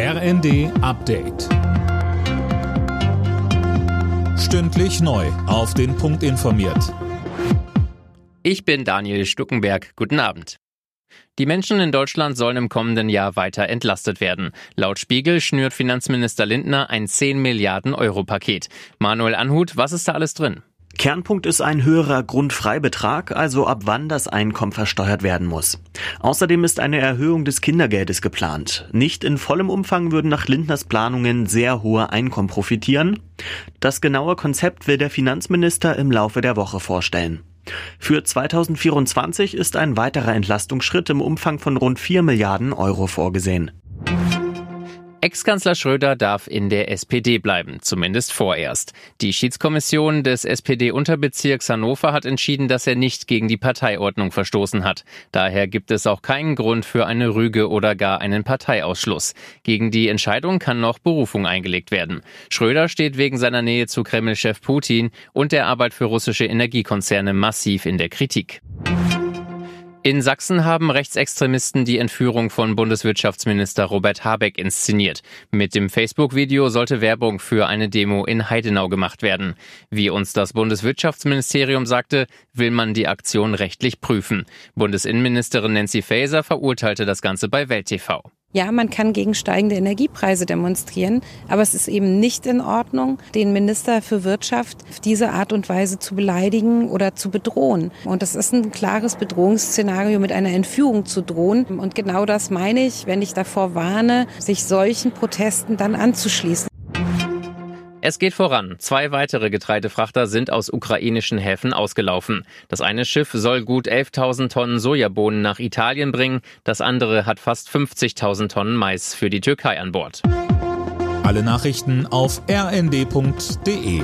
RND Update. Stündlich neu. Auf den Punkt informiert. Ich bin Daniel Stuckenberg. Guten Abend. Die Menschen in Deutschland sollen im kommenden Jahr weiter entlastet werden. Laut Spiegel schnürt Finanzminister Lindner ein 10 Milliarden Euro Paket. Manuel Anhut, was ist da alles drin? Kernpunkt ist ein höherer Grundfreibetrag, also ab wann das Einkommen versteuert werden muss. Außerdem ist eine Erhöhung des Kindergeldes geplant. Nicht in vollem Umfang würden nach Lindners Planungen sehr hohe Einkommen profitieren. Das genaue Konzept will der Finanzminister im Laufe der Woche vorstellen. Für 2024 ist ein weiterer Entlastungsschritt im Umfang von rund 4 Milliarden Euro vorgesehen. Ex-Kanzler Schröder darf in der SPD bleiben, zumindest vorerst. Die Schiedskommission des SPD-Unterbezirks Hannover hat entschieden, dass er nicht gegen die Parteiordnung verstoßen hat. Daher gibt es auch keinen Grund für eine Rüge oder gar einen Parteiausschluss. Gegen die Entscheidung kann noch Berufung eingelegt werden. Schröder steht wegen seiner Nähe zu Kreml-Chef Putin und der Arbeit für russische Energiekonzerne massiv in der Kritik. In Sachsen haben Rechtsextremisten die Entführung von Bundeswirtschaftsminister Robert Habeck inszeniert. Mit dem Facebook-Video sollte Werbung für eine Demo in Heidenau gemacht werden. Wie uns das Bundeswirtschaftsministerium sagte, will man die Aktion rechtlich prüfen. Bundesinnenministerin Nancy Faeser verurteilte das Ganze bei Welt TV. Ja, man kann gegen steigende Energiepreise demonstrieren, aber es ist eben nicht in Ordnung, den Minister für Wirtschaft auf diese Art und Weise zu beleidigen oder zu bedrohen. Und das ist ein klares Bedrohungsszenario, mit einer Entführung zu drohen. Und genau das meine ich, wenn ich davor warne, sich solchen Protesten dann anzuschließen. Es geht voran. Zwei weitere Getreidefrachter sind aus ukrainischen Häfen ausgelaufen. Das eine Schiff soll gut 11.000 Tonnen Sojabohnen nach Italien bringen, das andere hat fast 50.000 Tonnen Mais für die Türkei an Bord. Alle Nachrichten auf rnd.de